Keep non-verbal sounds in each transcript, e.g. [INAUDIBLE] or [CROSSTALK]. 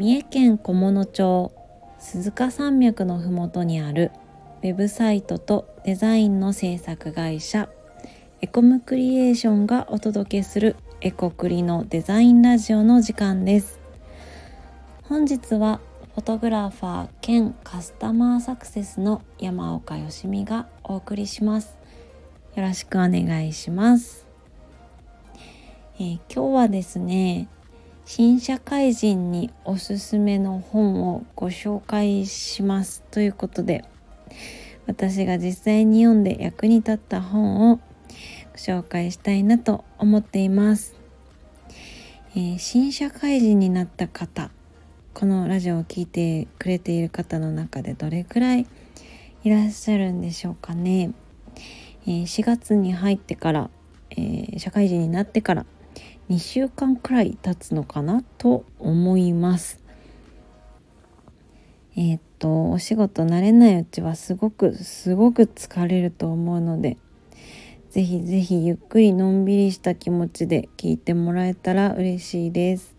三重県菰野町鈴鹿山脈のふもとにあるウェブサイトとデザインの制作会社エコムクリエーションがお届けするエコクリのデザインラジオの時間です。本日はフォトグラファー兼カスタマーサクセスの山岡よしみがお送りします。よろしくお願いします、えー、今日はですね新社会人におすすめの本をご紹介しますということで私が実際に読んで役に立った本をご紹介したいなと思っています、えー、新社会人になった方このラジオを聴いてくれている方の中でどれくらいいらっしゃるんでしょうかね、えー、4月に入ってから、えー、社会人になってから2週間くらい経つのかなと思います。えー、っとお仕事慣れないうちはすごくすごく疲れると思うのでぜひぜひゆっくりのんびりした気持ちで聞いてもらえたら嬉しいです。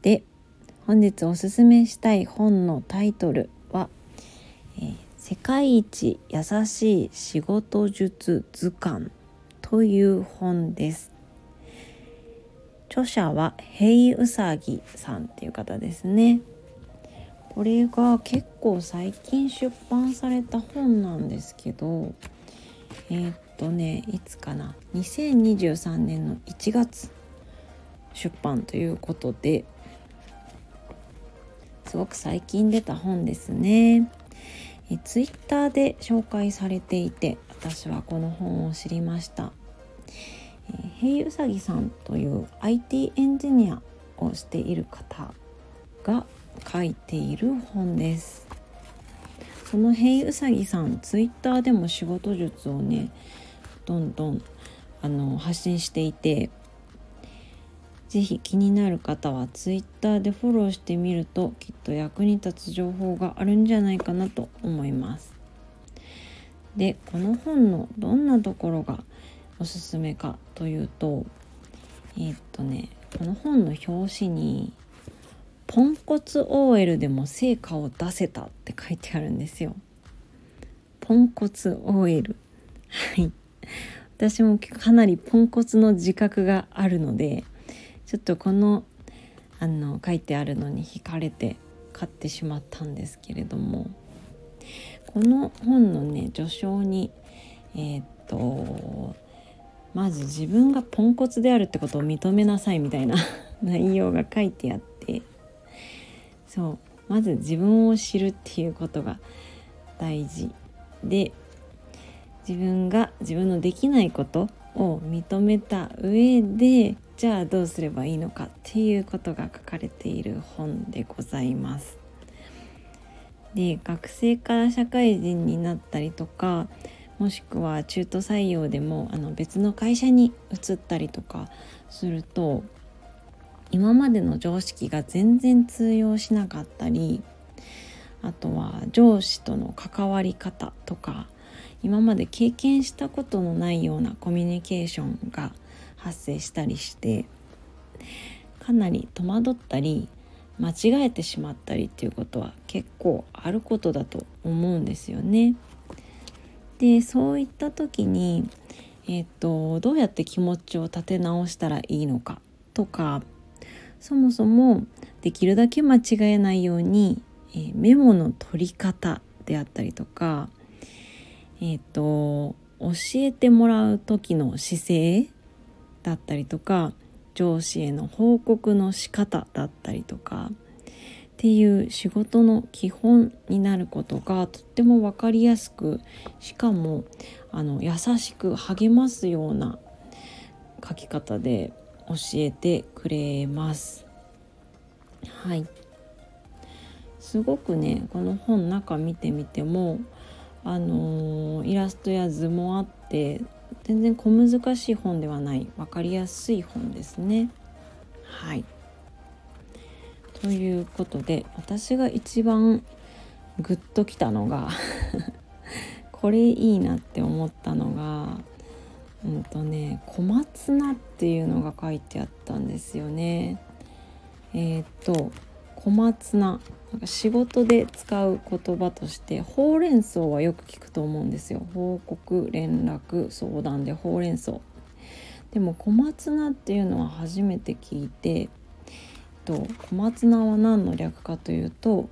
で本日おすすめしたい本のタイトルは「えー、世界一優しい仕事術図鑑」という本です。著者はヘイウサギさんっていう方ですね。これが結構最近出版された本なんですけどえー、っとねいつかな2023年の1月出版ということですごく最近出た本ですね。えツイッターで紹介されていて私はこの本を知りました。へいうさぎさんという IT エンジニアをしている方が書いている本です。そのへいうさぎさんツイッターでも仕事術をねどんどんあの発信していて是非気になる方はツイッターでフォローしてみるときっと役に立つ情報があるんじゃないかなと思います。でこの本のどんなところがおすすめかというとえー、っとねこの本の表紙に「ポンコツ OL でも成果を出せた」って書いてあるんですよ。ポンコツ OL はい。私もかなりポンコツの自覚があるのでちょっとこのあの書いてあるのに惹かれて買ってしまったんですけれども。この本のね序章にえー、っとまず自分がポンコツであるってことを認めなさいみたいな [LAUGHS] 内容が書いてあって。そう。まず自分を知るっていうことが大事。で自分が自分のできないことを認めた上でじゃあどうすればいいのかっていうことが書かれている本でございます。で学生から社会人になったりとかもしくは中途採用でもあの別の会社に移ったりとかすると今までの常識が全然通用しなかったりあとは上司との関わり方とか今まで経験したことのないようなコミュニケーションが発生したりしてかなり戸惑ったり間違えてしまったりっていうことは結構あることだと思うんですよね。でそういった時に、えーと、どうやって気持ちを立て直したらいいのかとかそもそもできるだけ間違えないように、えー、メモの取り方であったりとか、えーと、と教えてもらう時の姿勢だったりとか上司への報告の仕方だったりとかっていう仕事の基本になることがとっても分かりやすくしかもあの優しく励ますような書き方で教えてくれます。はいすごくねこの本中見てみてもあのー、イラストや図もあって全然小難しい本ではない分かりやすい本ですね。はいということで私が一番グッときたのが [LAUGHS] これいいなって思ったのがうんとね小松菜っていうのが書いてあったんですよね。ええっ、と小松菜なんか仕事で使う言葉としてほうれん草はよく聞くと思うんですよ報告連絡相談でほうれん草でも小松菜っていうのは初めて聞いてと小松菜は何の略かというと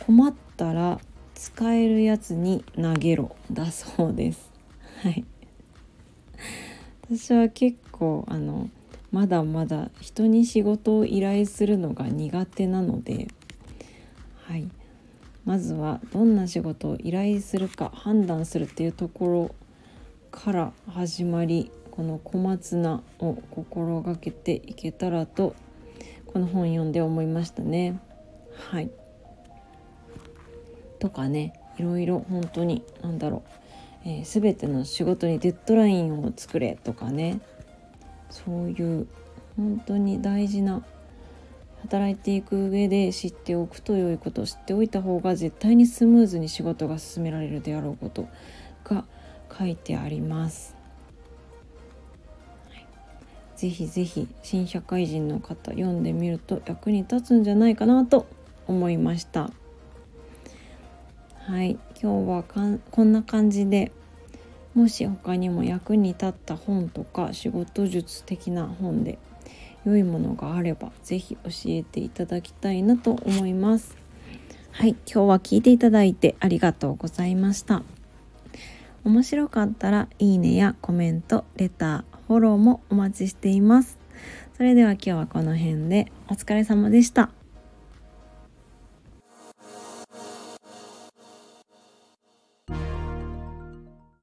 困ったら使えるやつに投げろだそうです。はい。私は結構あのまだまだ人に仕事を依頼するのが苦手なので、はい、まずはどんな仕事を依頼するか判断するっていうところから始まりこの小松菜を心がけていけたらとこの本読んで思いましたね。はいとかねいろいろ本当に何だろうえー、全ての仕事にデッドラインを作れとかねそういう本当に大事な働いていく上で知っておくと良いことを知っておいた方が絶対にスムーズに仕事が進められるであろうことが書いてあります。ぜひぜひ新社会人の方読んでみると役に立つんじゃないかなと思いました。はい。今日はこんな感じでもし他にも役に立った本とか仕事術的な本で良いものがあれば是非教えていただきたいなと思います。はい。今日は聞いていただいてありがとうございました。面白かったらいいねやコメントレターフォローもお待ちしています。それでは今日はこの辺でお疲れ様でした。